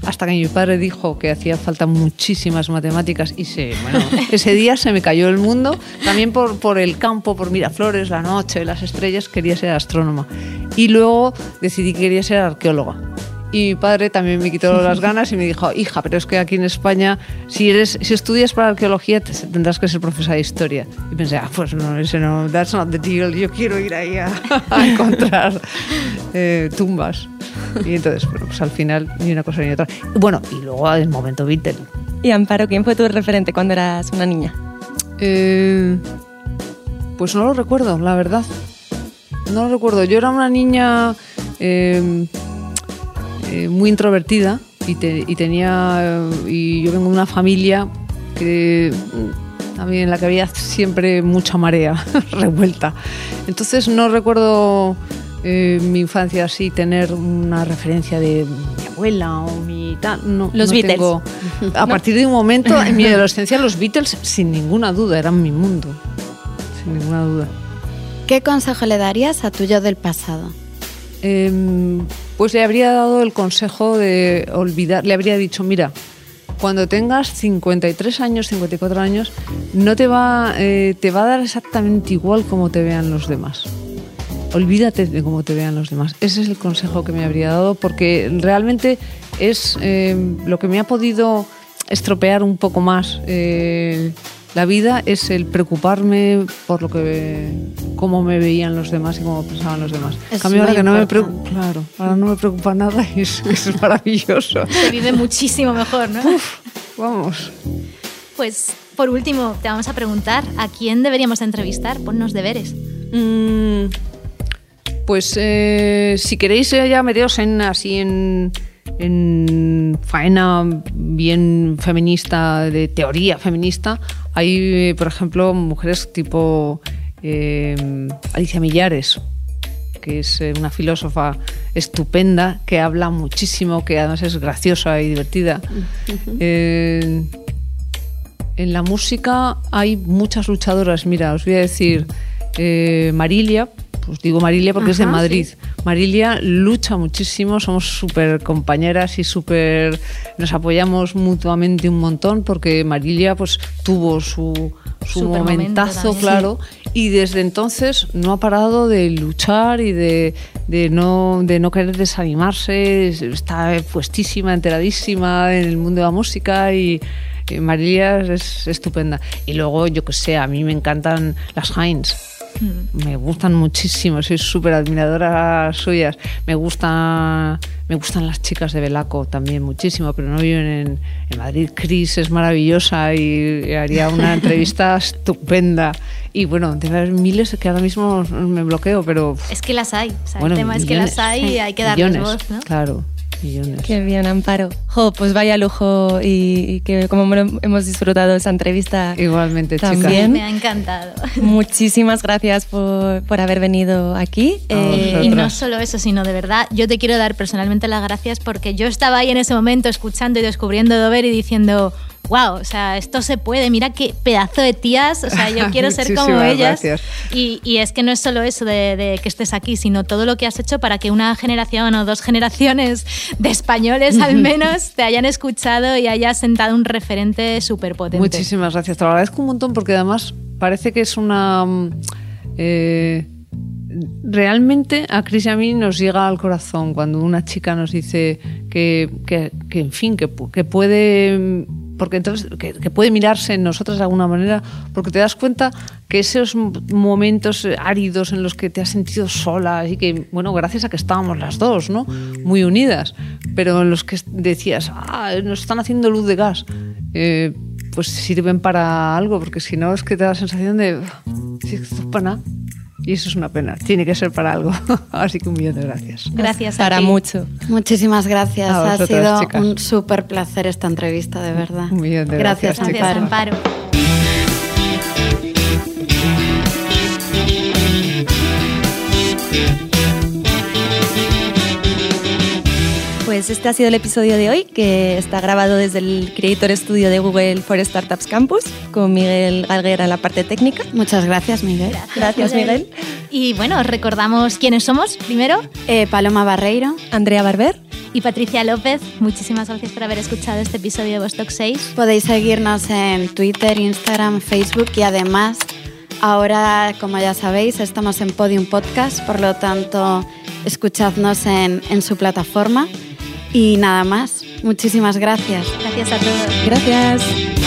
hasta que mi padre dijo que hacía falta muchísimas matemáticas y se, [LAUGHS] ese día se me cayó el mundo, también por, por el campo, por Miraflores, la noche, las estrellas, quería ser astrónoma. Y luego decidí que quería ser arqueóloga. Y mi padre también me quitó las ganas y me dijo, hija, pero es que aquí en España, si eres, si estudias para arqueología, te- tendrás que ser profesora de historia. Y pensé, ah, pues no, ese no, that's not the deal, yo quiero ir ahí a, a [LAUGHS] encontrar eh, tumbas. Y entonces, bueno, pues al final ni una cosa ni otra. Bueno, y luego el momento Beatle. Y Amparo, ¿quién fue tu referente cuando eras una niña? Eh, pues no lo recuerdo, la verdad. No lo recuerdo. Yo era una niña eh, eh, muy introvertida y, te- y tenía eh, y yo vengo de una familia que mm, también en la que había siempre mucha marea [LAUGHS] revuelta. Entonces no recuerdo eh, mi infancia así tener una referencia de mi abuela o mi tal. No, Los no Beatles. tengo. [LAUGHS] A partir de un momento en mi [LAUGHS] adolescencia los Beatles sin ninguna duda eran mi mundo, sin ninguna duda. ¿Qué consejo le darías a tu yo del pasado? Em, pues le habría dado el consejo de olvidar, le habría dicho, mira, cuando tengas 53 años, 54 años, no te va, eh, te va a dar exactamente igual como te vean los demás. Olvídate de cómo te vean los demás. Ese es el consejo que me habría dado porque realmente es em, lo que me ha podido estropear un poco más eh, la vida es el preocuparme por lo que cómo me veían los demás y cómo pensaban los demás. En cambio ahora que no me preocupa, claro, ahora no me preocupa nada y es, eso [LAUGHS] es maravilloso. Se vive muchísimo mejor, ¿no? Vamos. Pues por último, te vamos a preguntar a quién deberíamos entrevistar. Ponnos deberes. Mm, pues eh, si queréis eh, ya meteos en así en, en faena bien feminista, de teoría feminista, hay, por ejemplo, mujeres tipo eh, Alicia Millares, que es eh, una filósofa estupenda, que habla muchísimo, que además es graciosa y divertida. Eh, en la música hay muchas luchadoras. Mira, os voy a decir, eh, Marilia, pues digo Marilia porque es de Madrid. Marilia lucha muchísimo, somos súper compañeras y súper nos apoyamos mutuamente un montón porque Marilia pues tuvo su, su momentazo, claro, y desde entonces no ha parado de luchar y de, de no, de no querer desanimarse, está puestísima, enteradísima en el mundo de la música y Marilia es estupenda. Y luego, yo que sé, a mí me encantan las Heinz. Me gustan muchísimo, soy súper admiradora suyas. Me gustan, me gustan las chicas de Belaco también muchísimo, pero no viven en, en Madrid. Cris es maravillosa y haría una [LAUGHS] entrevista estupenda. Y bueno, debe haber miles que ahora mismo me bloqueo, pero Es que las hay. O sea, bueno, el tema es que las hay y hay que darles millones, voz, ¿no? Claro, millones. Qué bien, Amparo. Jo, pues vaya lujo y, y que como hemos- disfrutado esa entrevista. Igualmente, chicas. También. Me ha encantado. Muchísimas gracias por, por haber venido aquí. Eh, Y no solo eso, sino de verdad, yo te quiero dar personalmente las gracias porque yo estaba ahí en ese momento escuchando y descubriendo Dover y diciendo, wow, o sea, esto se puede, mira qué pedazo de tías, o sea, yo quiero [LAUGHS] ser como ellas. Y, y es que no es solo eso de, de que estés aquí, sino todo lo que has hecho para que una generación o dos generaciones de españoles al menos te hayan escuchado y hayas sentado un referente súper potente. Muchísimas gracias, te lo agradezco un montón porque además parece que es una... mm, eh, realmente a Cris y a mí nos llega al corazón cuando una chica nos dice que, que, que, en fin, que, que puede... Porque entonces, que, que puede mirarse en nosotras de alguna manera, porque te das cuenta que esos momentos eh, áridos en los que te has sentido sola y que, bueno, gracias a que estábamos las dos, ¿no? Muy unidas, pero en los que decías, ah, nos están haciendo luz de gas, eh, pues sirven para algo, porque si no es que te da la sensación de, si esto es para nada. Y eso es una pena, tiene que ser para algo. [LAUGHS] Así que un millón de gracias. Gracias a para mucho. Muchísimas gracias. A ha sido chicas. un súper placer esta entrevista, de verdad. Un millón de gracias, gracias, Gracias, Amparo. Amparo. Pues este ha sido el episodio de hoy, que está grabado desde el Creator Studio de Google for Startups Campus, con Miguel Galguera en la parte técnica. Muchas gracias, Miguel. Gracias, Miguel. Y bueno, os recordamos quiénes somos primero. Eh, Paloma Barreiro. Andrea Barber. Y Patricia López, muchísimas gracias por haber escuchado este episodio de Vostok 6. Podéis seguirnos en Twitter, Instagram, Facebook y además ahora, como ya sabéis, estamos en Podium Podcast, por lo tanto, escuchadnos en, en su plataforma. Y nada más. Muchísimas gracias. Gracias a todos. Gracias.